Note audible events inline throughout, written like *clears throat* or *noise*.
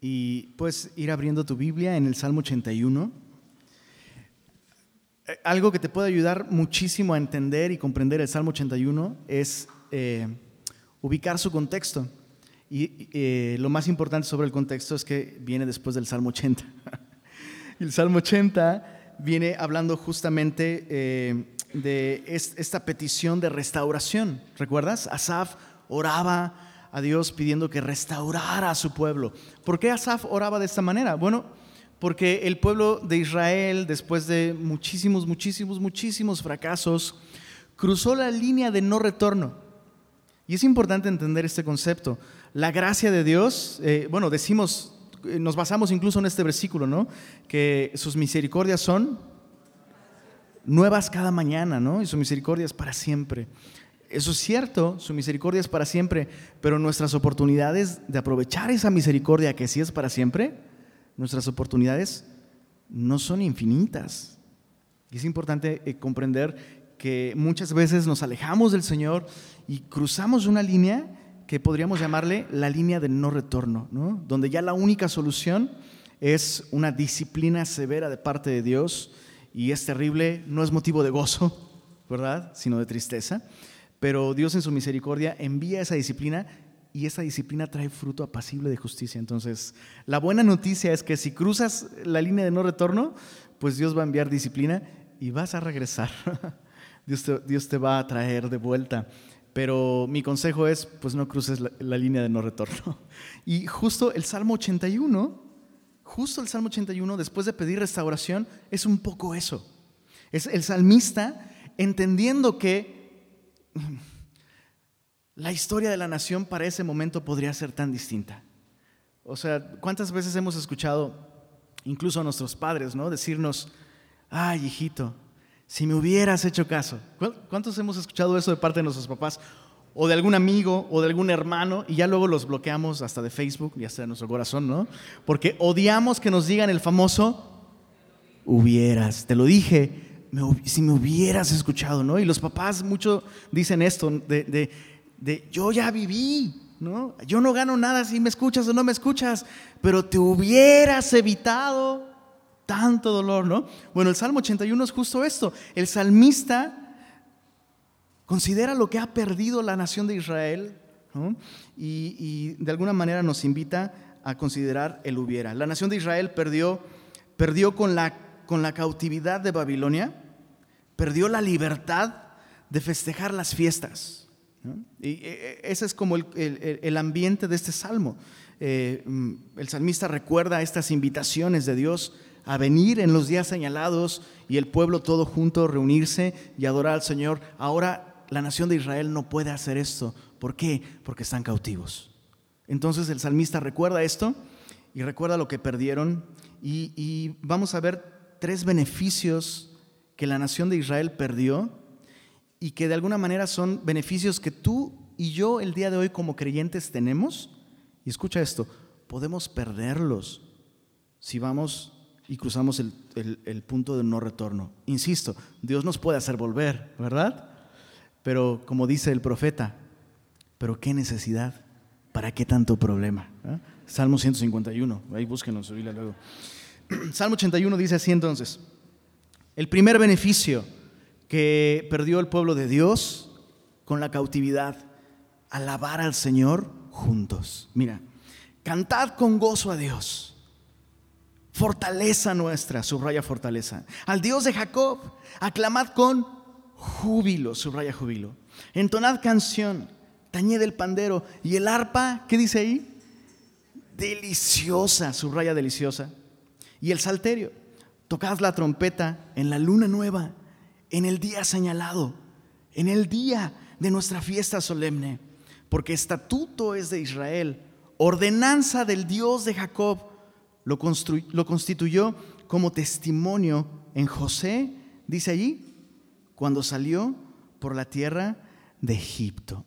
y puedes ir abriendo tu Biblia en el Salmo 81. Eh, algo que te puede ayudar muchísimo a entender y comprender el Salmo 81 es eh, ubicar su contexto. Y eh, lo más importante sobre el contexto es que viene después del Salmo 80. *laughs* el Salmo 80 viene hablando justamente de esta petición de restauración. ¿Recuerdas? Asaf oraba a Dios pidiendo que restaurara a su pueblo. ¿Por qué Asaf oraba de esta manera? Bueno, porque el pueblo de Israel, después de muchísimos, muchísimos, muchísimos fracasos, cruzó la línea de no retorno. Y es importante entender este concepto. La gracia de Dios, eh, bueno, decimos, eh, nos basamos incluso en este versículo, ¿no? Que sus misericordias son nuevas cada mañana, ¿no? Y su misericordia es para siempre. Eso es cierto, su misericordia es para siempre, pero nuestras oportunidades de aprovechar esa misericordia que sí es para siempre, nuestras oportunidades no son infinitas. Y es importante eh, comprender que muchas veces nos alejamos del Señor y cruzamos una línea que podríamos llamarle la línea de no retorno, ¿no? donde ya la única solución es una disciplina severa de parte de Dios y es terrible, no es motivo de gozo, ¿verdad? Sino de tristeza. Pero Dios en su misericordia envía esa disciplina y esa disciplina trae fruto apacible de justicia. Entonces, la buena noticia es que si cruzas la línea de no retorno, pues Dios va a enviar disciplina y vas a regresar. *laughs* Dios te, va a traer de vuelta. Pero mi consejo es, pues no cruces la, línea de no retorno. *laughs* Y justo el Salmo 81, justo el Salmo 81, después de pedir restauración, es un poco eso. Es el salmista entendiendo que *laughs* la historia de la nación para ese momento podría ser tan distinta. O sea, ¿cuántas veces hemos escuchado, incluso a nuestros padres, ¿no? decirnos, ay, hijito, si me hubieras hecho caso? ¿Cuántos hemos escuchado eso de parte de nuestros papás? O de algún amigo o de algún hermano, y ya luego los bloqueamos hasta de Facebook y hasta de nuestro corazón, ¿no? Porque odiamos que nos digan el famoso, hubieras, te lo dije, si me hubieras escuchado, ¿no? Y los papás mucho dicen esto, de, yo ya viví, ¿no? Yo no gano nada si me escuchas o no me escuchas, pero te hubieras evitado tanto dolor, ¿no? Bueno, el Salmo 81 es justo esto. El salmista considera lo que ha perdido la nación de Israel y, y, de alguna manera nos invita a considerar el hubiera. La nación de Israel perdió, perdió con la con la cautividad de Babilonia, perdió la libertad de festejar las fiestas. Y eh, eh, ese es como el, ambiente de este salmo. Eh, mm, el salmista recuerda estas invitaciones de Dios a venir en los días señalados y el pueblo todo junto reunirse y adorar al Señor. Ahora la nación de Israel no puede hacer esto. ¿Por qué? Porque están cautivos. Entonces el salmista recuerda esto y recuerda lo que perdieron y vamos a ver tres beneficios que la nación de Israel perdió y que de alguna manera son beneficios que tú y yo el día de hoy como creyentes tenemos. Y escucha esto, podemos perderlos si vamos y cruzamos el, punto de no retorno. Insisto, Dios nos puede hacer volver, ¿verdad? Pero como dice el profeta, pero qué necesidad, ¿para qué tanto problema? ¿Ah? Salmo 151, ahí búsquenos, su luego. *clears throat* Salmo 81 dice así entonces, el primer beneficio que perdió el pueblo de Dios con la cautividad, alabar al Señor juntos. Mira, cantad con gozo a Dios, fortaleza nuestra, subraya fortaleza. Al Dios de Jacob, aclamad con júbilo, subraya júbilo. Entonad canción, tañed el pandero y el arpa, ¿qué dice ahí? Deliciosa, subraya deliciosa y el salterio. Tocad la trompeta en la luna nueva, en el día señalado, en el día de nuestra fiesta solemne, porque estatuto es de Israel, ordenanza del Dios de Jacob, lo, lo constituyó como testimonio en José, dice allí, cuando salió por la tierra de Egipto.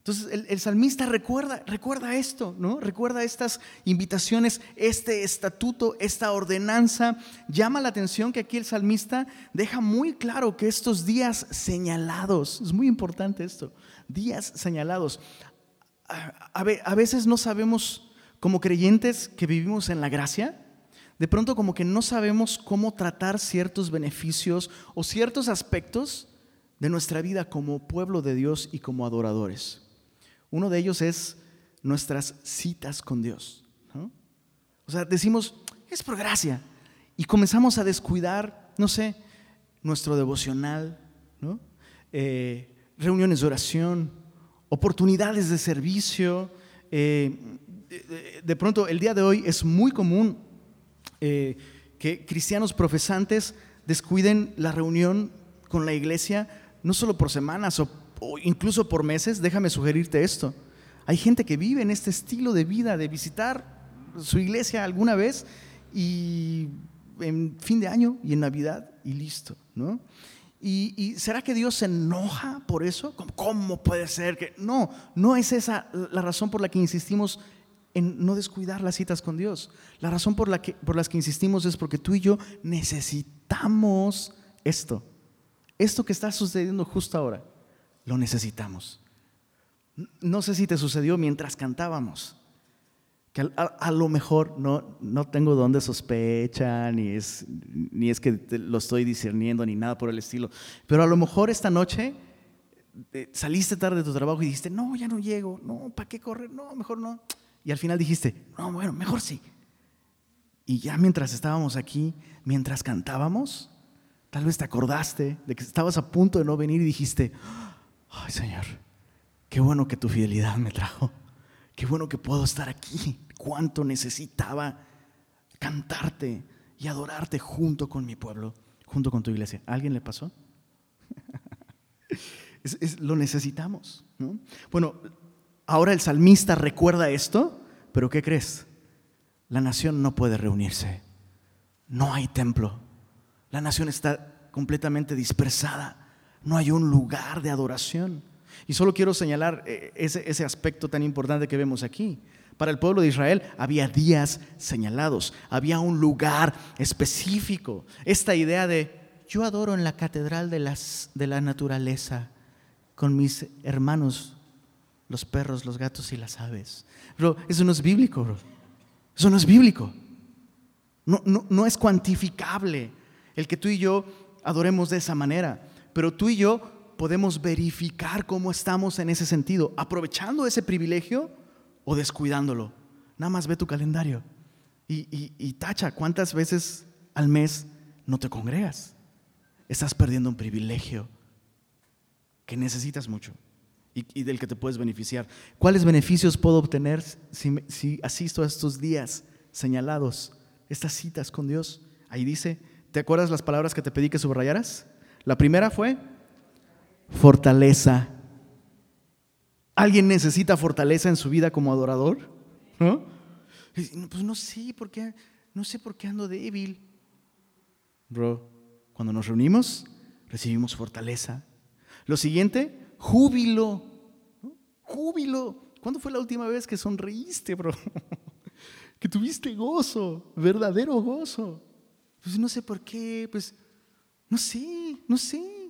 Entonces el, salmista recuerda, recuerda esto, ¿no? Recuerda estas invitaciones, este estatuto, esta ordenanza. Llama la atención que aquí el salmista deja muy claro que estos días señalados, es muy importante esto, días señalados. A, a veces no sabemos como creyentes que vivimos en la gracia, de pronto como que no sabemos cómo tratar ciertos beneficios o ciertos aspectos de nuestra vida como pueblo de Dios y como adoradores. Uno de ellos es nuestras citas con Dios. O sea, decimos, es por gracia. Y comenzamos a descuidar, no sé, nuestro devocional, eh, reuniones de oración, oportunidades de servicio. Eh, de, pronto, el día de hoy es muy común eh, que cristianos profesantes descuiden la reunión con la iglesia, no solo por semanas o, incluso por meses. Déjame sugerirte esto. Hay gente que vive en este estilo de vida, de visitar su iglesia alguna vez y en fin de año y en Navidad y listo, ¿no? ¿Y, será que Dios se enoja por eso? ¿Cómo, puede ser que.? No, no es esa la razón por la que insistimos en no descuidar las citas con Dios. La razón por la que, por las que insistimos es porque tú y yo necesitamos esto. Esto que está sucediendo justo ahora, lo necesitamos. No sé si te sucedió mientras cantábamos que a, lo mejor no, no tengo donde sospecha, ni es, ni es que lo estoy discerniendo, ni nada por el estilo, pero a lo mejor esta noche eh, saliste tarde de tu trabajo y dijiste, no, ya no llego, no, ¿para qué correr? No, mejor no. Y al final dijiste, no, bueno, mejor sí. Y ya mientras estábamos aquí, mientras cantábamos, tal vez te acordaste de que estabas a punto de no venir y dijiste, ay Señor, qué bueno que tu fidelidad me trajo. Qué bueno que puedo estar aquí. Cuánto necesitaba cantarte y adorarte junto con mi pueblo, junto con tu iglesia. ¿A alguien le pasó? *laughs* lo necesitamos. Bueno, ahora el salmista recuerda esto, pero ¿qué crees? La nación no puede reunirse. No hay templo. La nación está completamente dispersada. No hay un lugar de adoración. Y solo quiero señalar eh, ese, aspecto tan importante que vemos aquí. Para el pueblo de Israel había días señalados, había un lugar específico. Esta idea de yo adoro en la catedral de, las, de la naturaleza con mis hermanos, los perros, los gatos y las aves. Pero eso no es bíblico, bro. Eso no es bíblico. No, no, no es cuantificable el que tú y yo adoremos de esa manera. Pero tú y yo podemos verificar cómo estamos en ese sentido, aprovechando ese privilegio o descuidándolo. Nada más ve tu calendario y, tacha cuántas veces al mes no te congregas. Estás perdiendo un privilegio que necesitas mucho y, del que te puedes beneficiar. ¿Cuáles beneficios puedo obtener si, si asisto a estos días señalados, estas citas con Dios? Ahí dice, ¿te acuerdas las palabras que te pedí que subrayaras? La primera fue fortaleza. ¿Alguien necesita fortaleza en su vida como adorador? ¿No? Pues no sé por qué, no sé por qué ando débil. Bro, cuando nos reunimos, recibimos fortaleza. Lo siguiente, júbilo. Júbilo. ¿Cuándo fue la última vez que sonreíste, bro? *laughs* que tuviste gozo, verdadero gozo. Pues no sé por qué, pues no sé, no sé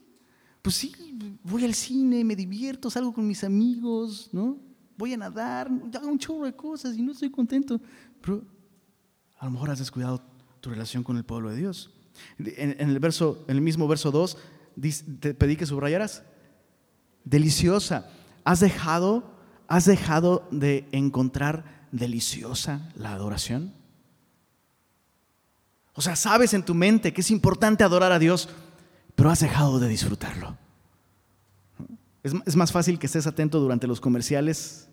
pues sí, voy al cine, me divierto, salgo con mis amigos, ¿no? Voy a nadar, hago un chorro de cosas y no estoy contento. Pero a lo mejor has descuidado tu relación con el pueblo de Dios. En, el, verso, en el mismo verso 2, te pedí que subrayaras. Deliciosa. ¿Has dejado, has dejado de encontrar deliciosa la adoración? O sea, sabes en tu mente que es importante adorar a Dios, pero has dejado de disfrutarlo. Es, más fácil que estés atento durante los comerciales,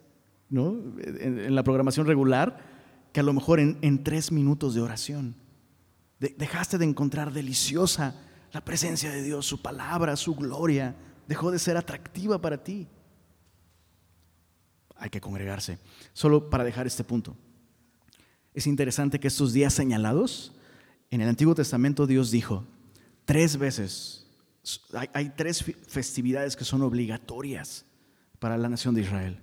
¿no? en, la programación regular, que a lo mejor en, tres minutos de oración. dejaste de encontrar deliciosa la presencia de Dios, su palabra, su gloria. Dejó de ser atractiva para ti. Hay que congregarse. Solo para dejar este punto. Es interesante que estos días señalados, en el Antiguo Testamento Dios dijo, Tres veces, hay, tres festividades que son obligatorias para la nación de Israel.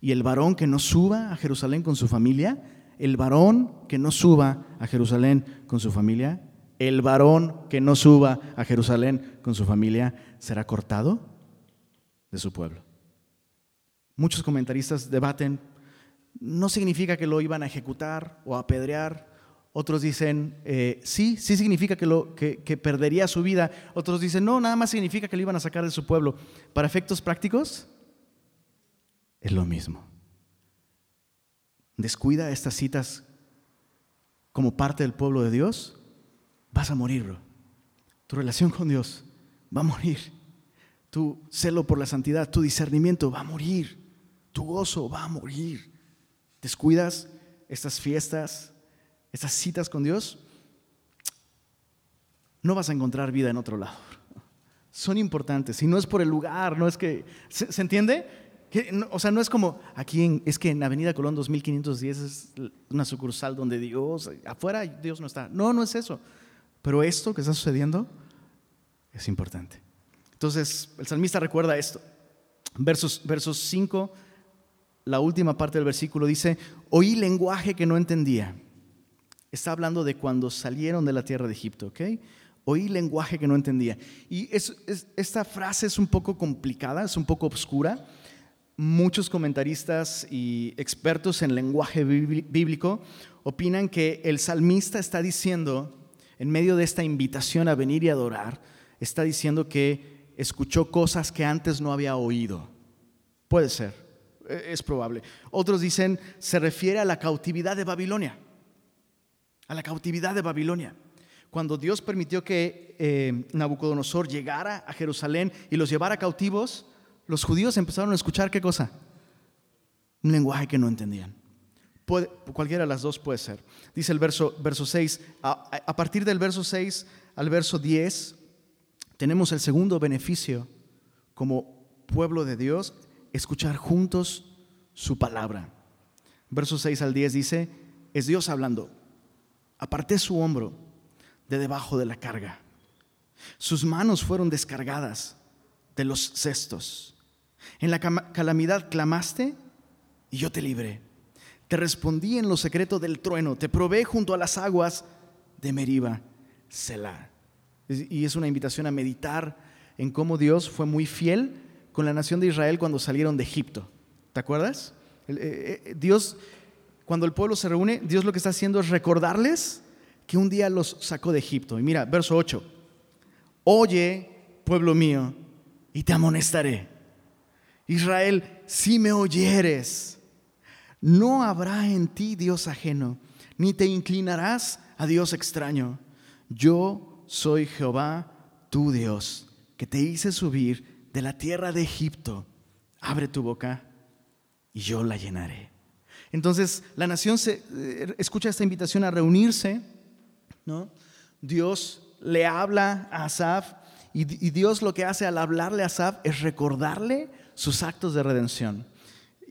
Y el varón que no suba a Jerusalén con su familia, el varón que no suba a Jerusalén con su familia, el varón que no suba a Jerusalén con su familia será cortado de su pueblo. Muchos comentaristas debaten no significa que lo iban a ejecutar o apedrear. Otros dicen, eh, sí, sí significa que, lo, que, perdería su vida. Otros dicen, no, nada más significa que lo iban a sacar de su pueblo. Para efectos prácticos, es lo mismo. Descuida estas citas como parte del pueblo de Dios, vas a morir. Tu relación con Dios va a morir. Tu celo por la santidad, tu discernimiento va a morir. Tu gozo va a morir. Descuidas estas fiestas, estas citas con Dios, no vas a encontrar vida en otro lado. Son importantes. Y no es por el lugar, no es que... ¿Se, entiende? o sea, no es como aquí, en, es que en Avenida Colón 2510 es una sucursal donde Dios, afuera Dios no está. No, no es eso. Pero esto que está sucediendo es importante. Entonces, el salmista recuerda esto. Versos, versos 5, la última parte del versículo dice, oí lenguaje que no entendía. Está hablando de cuando salieron de la tierra de Egipto, ¿ok? Oí lenguaje que no entendía. Y esta frase es un poco complicada, es un poco obscura Muchos comentaristas y expertos en lenguaje bíblico opinan que el salmista está diciendo, en medio de esta invitación a venir y adorar, está diciendo que escuchó cosas que antes no había oído. Puede ser, e, es probable. Otros dicen, se refiere a la cautividad de Babilonia, a la cautividad de Babilonia. Cuando Dios permitió que eh, Nabucodonosor llegara a Jerusalén y los llevara cautivos, los judíos empezaron a escuchar qué cosa? Un lenguaje que no entendían. cualquiera de las dos puede ser. Dice el verso, verso 6, a, partir del verso 6 al verso 10, tenemos el segundo beneficio como pueblo de Dios, escuchar juntos su palabra. Verso 6 al 10 dice, es Dios hablando, aparté su hombro de debajo de la carga, sus manos fueron descargadas de los cestos. En la calamidad clamaste y yo te libré. Te respondí en lo secreto del trueno, te probé junto a las aguas de Meriba, Selah. Y es una invitación a meditar en cómo Dios fue muy fiel con la nación de Israel cuando salieron de Egipto. ¿Te acuerdas? Eh, eh, Dios, cuando el pueblo se reúne, Dios lo que está haciendo es recordarles que un día los sacó de Egipto. Y mira, verso 8. Oye, pueblo mío, y te amonestaré Israel, si me oyeres, no habrá en ti Dios ajeno, ni te inclinarás a Dios extraño. Yo soy Jehová, tu Dios, que te hice subir de la tierra de Egipto. Abre tu boca y yo la llenaré. Entonces la nación eh, escucha esta invitación a reunirse, ¿no? Dios le habla a Asaf y, y Dios lo que hace al hablarle a Asaf es recordarle sus actos de redención.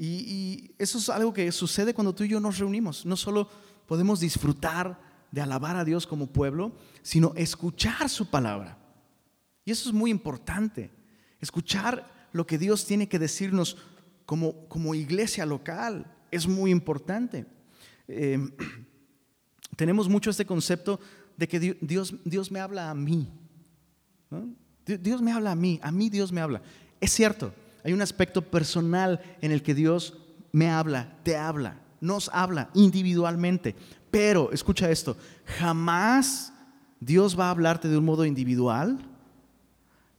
Y, eso es algo que sucede cuando tú y yo nos reunimos. No solo podemos disfrutar de alabar a Dios como pueblo, sino escuchar su palabra. Y eso es muy importante. Escuchar lo que Dios tiene que decirnos como, como iglesia local es muy importante. Em, tenemos mucho este concepto de que Dios, Dios me habla a mí. Dios me habla a mí, a mí Dios me habla. Es cierto, hay un aspecto personal en el que Dios me habla, te habla, nos habla individualmente. Pero, escucha esto, jamás Dios va a hablarte de un modo individual,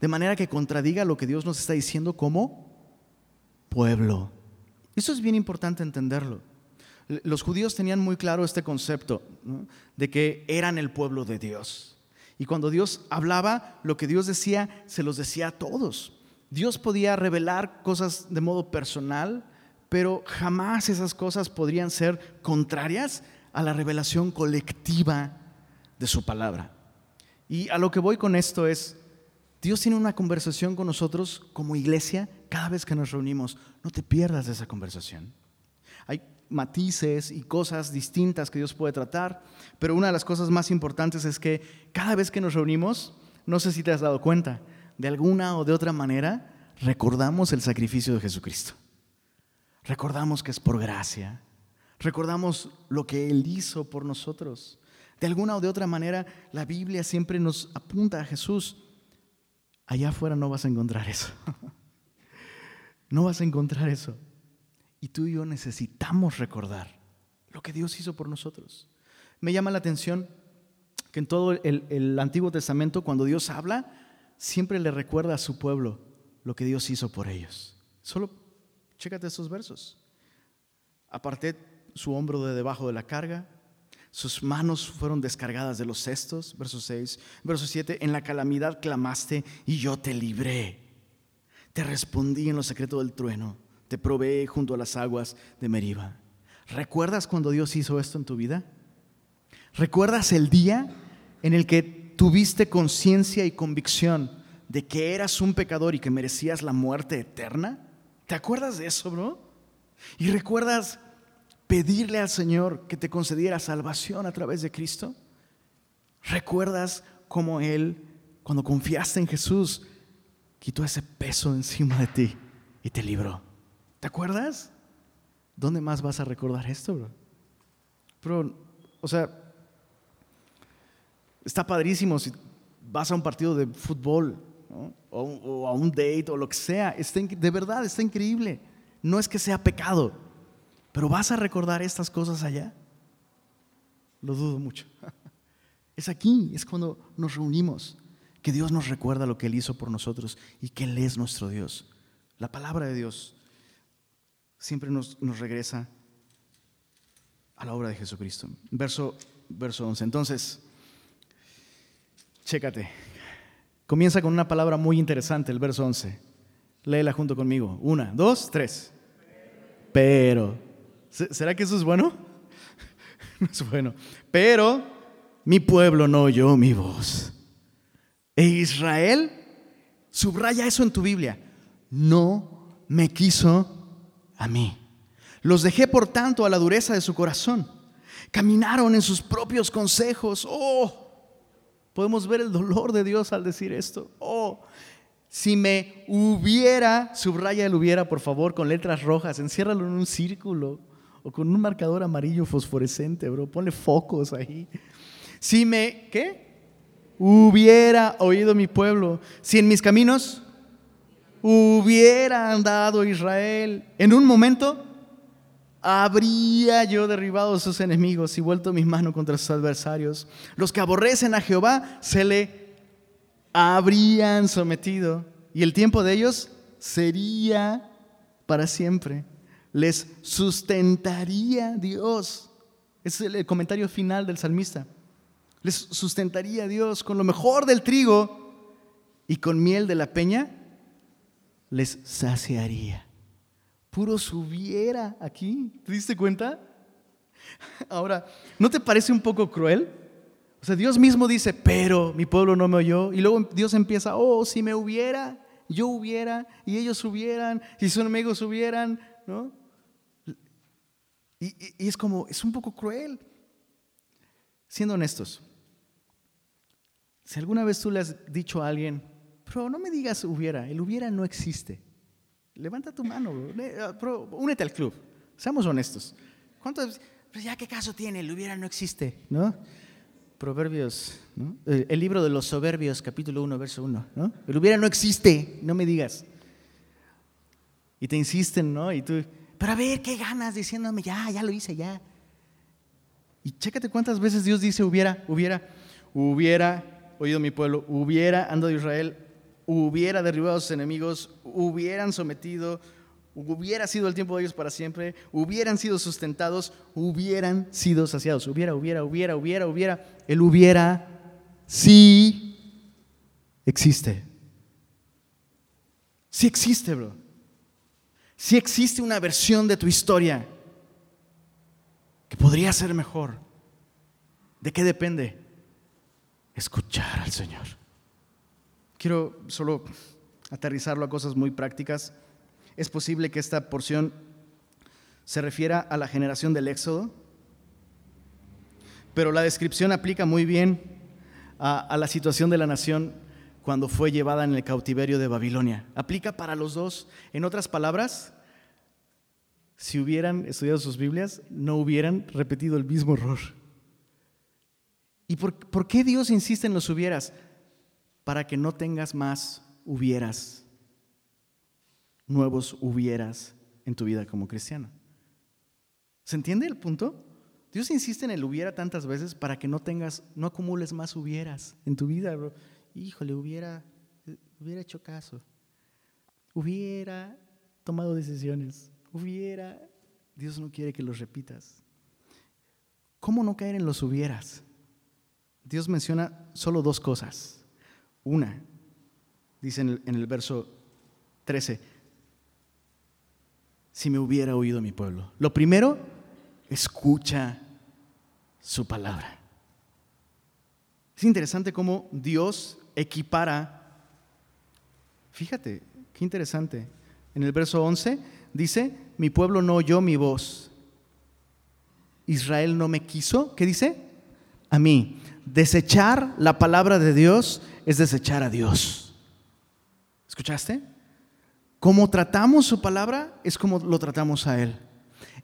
de manera que contradiga lo que Dios nos está diciendo como pueblo. Eso es bien importante entenderlo. Los judíos tenían muy claro este concepto de que eran el pueblo de Dios. Y cuando Dios hablaba, lo que Dios decía, se los decía a todos. Dios podía revelar cosas de modo personal, pero jamás esas cosas podrían ser contrarias a la revelación colectiva de su palabra. Y a lo que voy con esto es, Dios tiene una conversación con nosotros como iglesia cada vez que nos reunimos. No te pierdas de esa conversación. Hay matices y cosas distintas que Dios puede tratar, pero una de las cosas más importantes es que cada vez que nos reunimos, no sé si te has dado cuenta, de alguna o de otra manera, recordamos el sacrificio de Jesucristo. Recordamos que es por gracia. Recordamos lo que Él hizo por nosotros. De alguna o de otra manera, la Biblia siempre nos apunta a Jesús. Allá afuera no vas a encontrar eso. *laughs* No vas a encontrar eso. Y tú y yo necesitamos recordar lo que Dios hizo por nosotros. Me llama la atención que en todo el, Antiguo Testamento, cuando Dios habla, siempre le recuerda a su pueblo lo que Dios hizo por ellos. Solo chécate estos versos. Aparté su hombro de debajo de la carga, sus manos fueron descargadas de los cestos, verso 6. Verso 7, en la calamidad clamaste y yo te libré. Te respondí en lo secreto del trueno, te probé junto a las aguas de Meriba. ¿Recuerdas cuando Dios hizo esto en tu vida? ¿Recuerdas el día en el que tuviste conciencia y convicción de que eras un pecador y que merecías la muerte eterna? ¿Te acuerdas de eso, bro? ¿Y recuerdas pedirle al Señor que te concediera salvación a través de Cristo? ¿Recuerdas cómo Él, cuando confiaste en Jesús, quitó ese peso encima de ti y te libró? ¿Te acuerdas? ¿Dónde más vas a recordar esto, bro? Pero, o sea, está padrísimo si vas a un partido de fútbol o, a un date o lo que sea. de verdad, está increíble. No es que sea pecado pero ¿vas a recordar estas cosas allá? Lo dudo mucho. *laughs* Es aquí, es cuando nos reunimos, que Dios nos recuerda lo que Él hizo por nosotros y que Él es nuestro Dios. La palabra de Dios siempre nos, regresa a la obra de Jesucristo. Verso, verso 11. Entonces, chécate. Comienza con una palabra muy interesante, el verso 11. Léela junto conmigo. Una, dos, tres. Pero. ¿Será que eso es bueno? *laughs* No es bueno. Pero mi pueblo no oyó mi voz. E Israel, subraya eso en tu Biblia, no me quiso a mí. Los dejé por tanto a la dureza de su corazón. Caminaron en sus propios consejos. Oh, podemos ver el dolor de Dios al decir esto. Oh, si me hubiera, subraya el hubiera, por favor, con letras rojas, enciérralo en un círculo o con un marcador amarillo fosforescente, bro. Ponle focos ahí. Si me, ¿qué? Hubiera oído mi pueblo. Si en mis caminos hubiera andado Israel. En un momento habría yo derribado a sus enemigos y vuelto mi mano contra sus adversarios. Los que aborrecen a Jehová se le habrían sometido y el tiempo de ellos sería para siempre les sustentaría Dios. Es el comentario final del salmista. Les sustentaría Dios con lo mejor del trigo y con miel de la peña les saciaría. Puro subiera aquí. ¿Te diste cuenta? *laughs* Ahora, ¿no te parece un poco cruel? O sea, Dios mismo dice, pero mi pueblo no me oyó. Y luego Dios empieza, oh, si me hubiera, yo hubiera, y ellos hubieran, y sus enemigos hubieran, ¿no? Y, es como, es un poco cruel. Siendo honestos, si alguna vez tú le has dicho a alguien, pero no me digas hubiera, el hubiera no existe. Levanta tu mano, bro. únete al club. Seamos honestos. ¿Cuántos? Pues ya qué caso tiene, el hubiera no existe, ¿no? Proverbios, El, libro de los soberbios, capítulo 1, verso 1, ¿no? El hubiera no existe, no me digas. Y te insisten, ¿no? Y tú, pero a ver, ¿qué ganas diciéndome, ya, ya lo hice, ya? Y chécate cuántas veces Dios dice, hubiera, hubiera, hubiera oído mi pueblo, hubiera andado Israel, hubiera derribado a sus enemigos, hubieran sometido, hubiera sido el tiempo de ellos para siempre, hubieran sido sustentados, hubieran sido saciados. Hubiera, hubiera, hubiera, hubiera, hubiera. El hubiera sí existe. Sí existe, bro. Si existe una versión de tu historia que podría ser mejor, ¿de qué depende? Escuchar al Señor. Quiero solo aterrizarlo a cosas muy prácticas. Es posible que esta porción se refiera a la generación del Éxodo, pero la descripción aplica muy bien a, a la situación de la nación cuando fue llevada en el cautiverio de Babilonia. Aplica para los dos. En otras palabras, si hubieran estudiado sus Biblias, no hubieran repetido el mismo error. ¿Y por, por qué Dios insiste en los hubieras? Para que no tengas más hubieras, nuevos hubieras en tu vida como cristiano. ¿Se entiende el punto? Dios insiste en el hubiera tantas veces para que no tengas, no acumules más hubieras en tu vida, bro. Híjole, hubiera, hubiera hecho caso. Hubiera tomado decisiones. Hubiera. Dios no quiere que los repitas. ¿Cómo no caer en los hubieras? Dios menciona solo dos cosas. Una, dice en el, verso 13, si me hubiera oído mi pueblo. Lo primero, escucha su palabra. Es interesante cómo Dios equipara, fíjate, qué interesante, en el verso 11 dice, mi pueblo no oyó mi voz, Israel no me quiso, ¿qué dice? A mí. Desechar la palabra de Dios es desechar a Dios. ¿Escuchaste? Como tratamos su palabra es como lo tratamos a Él.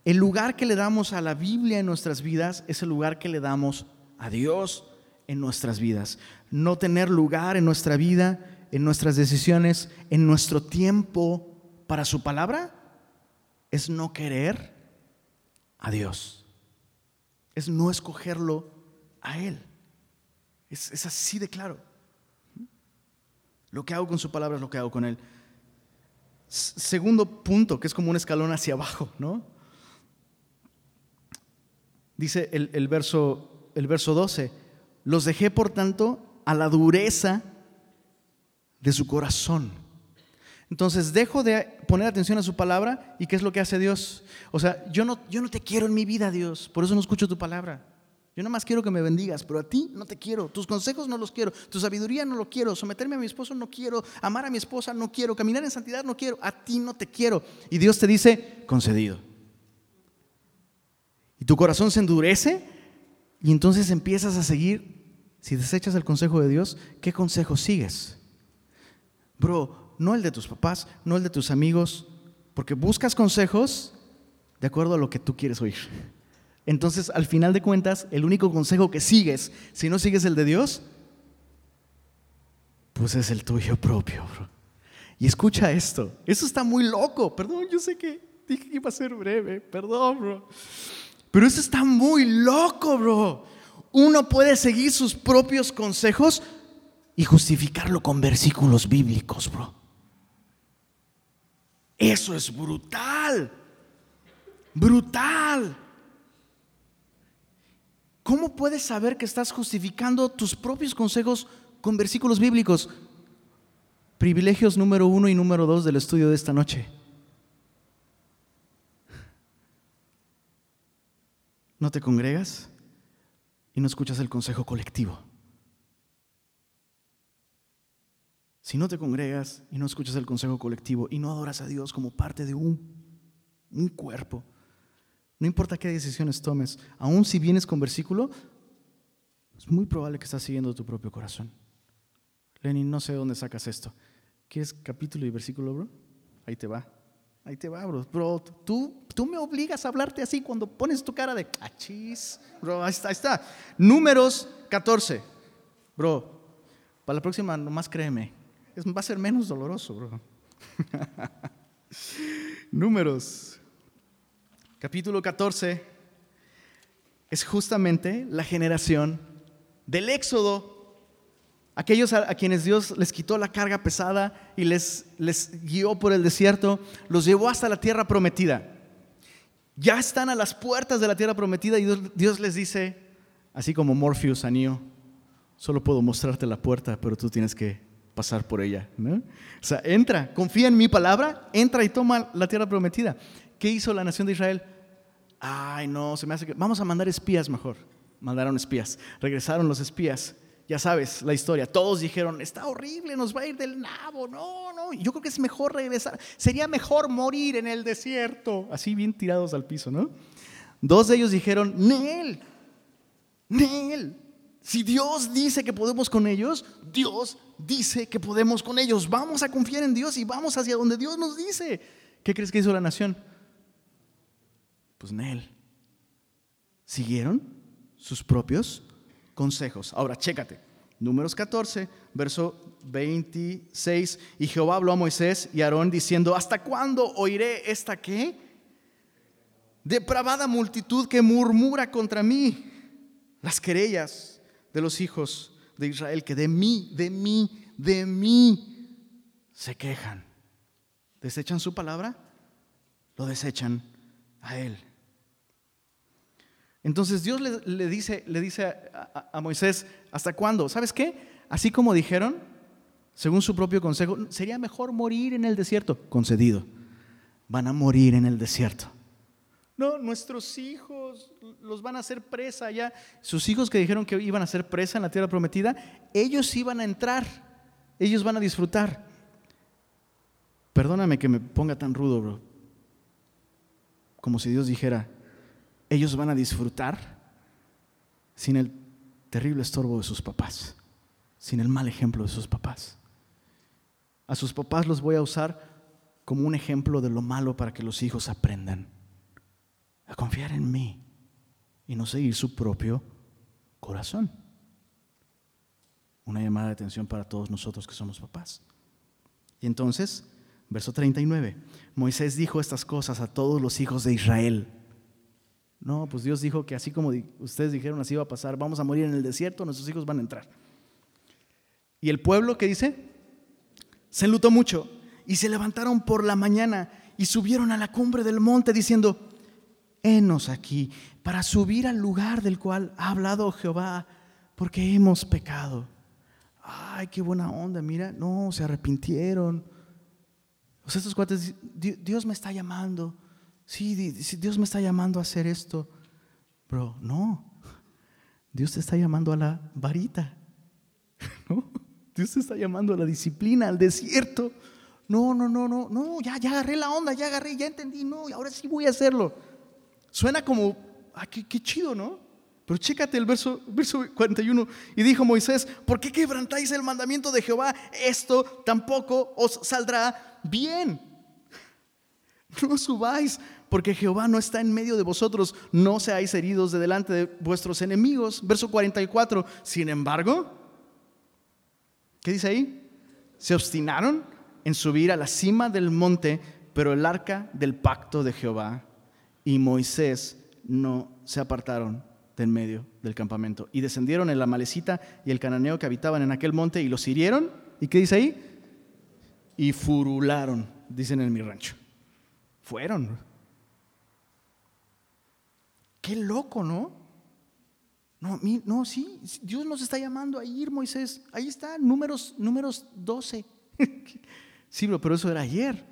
El lugar que le damos a la Biblia en nuestras vidas es el lugar que le damos a Dios en nuestras vidas. No tener lugar en nuestra vida, en nuestras decisiones, en nuestro tiempo para su palabra es no querer a Dios. Es no escogerlo a Él. Es, así de claro. Lo que hago con su palabra es lo que hago con Él. Segundo punto, que es como un escalón hacia abajo, ¿no? Dice el, el, verso, el verso 12, los dejé por tanto a la dureza de su corazón. Entonces dejo de poner atención a su palabra y ¿qué es lo que hace Dios? O sea, yo no, yo no te quiero en mi vida, Dios, por eso no escucho tu palabra. Yo nada más quiero que me bendigas, pero a ti no te quiero. Tus consejos no los quiero. Tu sabiduría no lo quiero. Someterme a mi esposo no quiero. Amar a mi esposa no quiero. Caminar en santidad no quiero. A ti no te quiero. Y Dios te dice, concedido. Y tu corazón se endurece y entonces empiezas a seguir. Si desechas el consejo de Dios, ¿qué consejo sigues? Bro, no el de tus papás, no el de tus amigos, porque buscas consejos de acuerdo a lo que tú quieres oír. Entonces, al final de cuentas, el único consejo que sigues, si no sigues el de Dios, pues es el tuyo propio, bro. Y escucha esto, eso está muy loco, perdón, yo sé que dije que iba a ser breve, perdón, bro. Pero eso está muy loco, bro. Uno puede seguir sus propios consejos y justificarlo con versículos bíblicos, bro. Eso es brutal, brutal. ¿Cómo puedes saber que estás justificando tus propios consejos con versículos bíblicos? Privilegios número uno y número dos del estudio de esta noche. No te congregas y no escuchas el consejo colectivo. Si no te congregas y no escuchas el consejo colectivo y no adoras a Dios como parte de un, un cuerpo, no importa qué decisiones tomes, aun si vienes con versículo, es muy probable que estás siguiendo tu propio corazón. Lenin, no sé dónde sacas esto. ¿Quieres capítulo y versículo, bro? Ahí te va. Ahí te va, bro. Bro, tú, tú me obligas a hablarte así cuando pones tu cara de achis. Bro, ahí está, ahí está. Números 14. Bro, para la próxima nomás créeme. va a ser menos doloroso, bro. *laughs* Números capítulo 14, es justamente la generación del éxodo. Aquellos a, quienes Dios les quitó la carga pesada y les, les guió por el desierto, los llevó hasta la tierra prometida. Ya están a las puertas de la tierra prometida y Dios, les dice, así como Morpheus a solo puedo mostrarte la puerta, pero tú tienes que pasar por ella. O sea, entra, confía en mi palabra, entra y toma la tierra prometida. ¿Qué hizo la nación de Israel? Ay, no, se me hace que... Vamos a mandar espías mejor. Mandaron espías. Regresaron los espías. Ya sabes la historia. Todos dijeron, está horrible, nos va a ir del nabo. No, no. Yo creo que es mejor regresar. Sería mejor morir en el desierto. Así bien tirados al piso, ¿no? Dos de ellos dijeron, Nel, Nel. Si Dios dice que podemos con ellos, Dios dice que podemos con ellos. Vamos a confiar en Dios y vamos hacia donde Dios nos dice. ¿Qué crees que hizo la nación? Pues Nel. Siguieron sus propios consejos. Ahora, chécate. Números 14, verso 26. Y Jehová habló a Moisés y Aarón diciendo, ¿hasta cuándo oiré esta qué? depravada multitud que murmura contra mí. Las querellas de los hijos de Israel que de mí, de mí, de mí se quejan. ¿Desechan su palabra? Lo desechan a él. Entonces Dios le, dice, le dice a, a Moisés, ¿hasta cuándo? ¿Sabes qué? Así como dijeron, según su propio consejo, sería mejor morir en el desierto. Concedido. Van a morir en el desierto. No, nuestros hijos los van a hacer presa ya. Sus hijos que dijeron que iban a ser presa en la tierra prometida, ellos iban a entrar. Ellos van a disfrutar. Perdóname que me ponga tan rudo, bro. Como si Dios dijera, ellos van a disfrutar sin el terrible estorbo de sus papás, sin el mal ejemplo de sus papás. A sus papás los voy a usar como un ejemplo de lo malo para que los hijos aprendan a confiar en mí y no seguir su propio corazón. Una llamada de atención para todos nosotros que somos papás. Y entonces, verso 39, Moisés dijo estas cosas a todos los hijos de Israel. No, pues Dios dijo que así como ustedes dijeron, así va a pasar, vamos a morir en el desierto, nuestros hijos van a entrar. Y el pueblo, ¿qué dice? Se enlutó mucho y se levantaron por la mañana y subieron a la cumbre del monte diciendo, henos aquí para subir al lugar del cual ha hablado Jehová, porque hemos pecado. Ay, qué buena onda, mira, no, se arrepintieron. O sea, estos cuates, Dios me está llamando. Sí, Dios me está llamando a hacer esto. Bro, no. Dios te está llamando a la varita. *laughs* ¿No? Dios te está llamando a la disciplina, al desierto. No, no, no, no, no, ya, ya agarré la onda, ya agarré, ya entendí, no, y ahora sí voy a hacerlo. Suena como, ah, qué, chido, ¿no? Pero chécate el verso, verso 41. Y dijo Moisés, ¿por qué quebrantáis el mandamiento de Jehová? Esto tampoco os saldrá bien. *laughs* No subáis porque Jehová no está en medio de vosotros, no seáis heridos de delante de vuestros enemigos. Verso 44, sin embargo, ¿qué dice ahí? Se obstinaron en subir a la cima del monte, pero el arca del pacto de Jehová y Moisés no se apartaron del medio del campamento. Y descendieron en la malecita y el cananeo que habitaban en aquel monte y los hirieron. ¿Y qué dice ahí? Y furularon, dicen en mi rancho. Fueron. Qué loco, ¿no? No, no, sí, Dios nos está llamando a ir, Moisés. Ahí está, números, números 12. *laughs* sí, pero eso era ayer.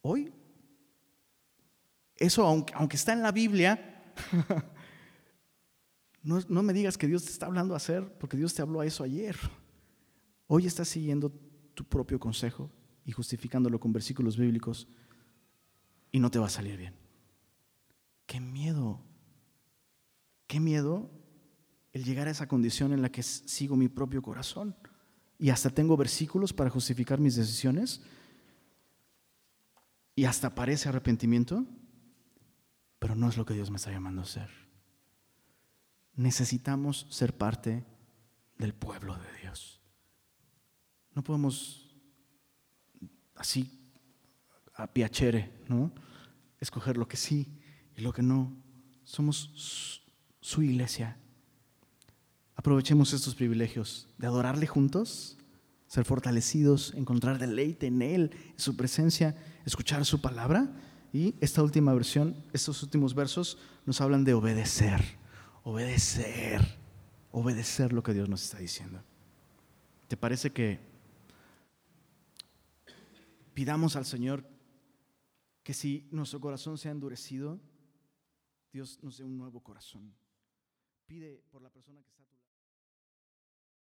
Hoy, eso, aunque, está en la Biblia, *laughs* no, no, me digas que Dios te está hablando a hacer, porque Dios te habló a eso ayer. Hoy estás siguiendo tu propio consejo y justificándolo con versículos bíblicos y no te va a salir bien. Qué miedo, qué miedo el llegar a esa condición en la que sigo mi propio corazón y hasta tengo versículos para justificar mis decisiones y hasta parece arrepentimiento, pero no es lo que Dios me está llamando a ser. Necesitamos ser parte del pueblo de Dios. No podemos así a piacere, ¿no? Escoger lo que sí y lo que no. Somos su iglesia. Aprovechemos estos privilegios de adorarle juntos, ser fortalecidos, encontrar deleite en Él, en su presencia, escuchar su palabra. Y esta última versión, estos últimos versos nos hablan de obedecer, obedecer, obedecer lo que Dios nos está diciendo. ¿Te parece que pidamos al Señor que si nuestro corazón se ha endurecido, Dios nos dé un nuevo corazón. Pide por la persona que está tu.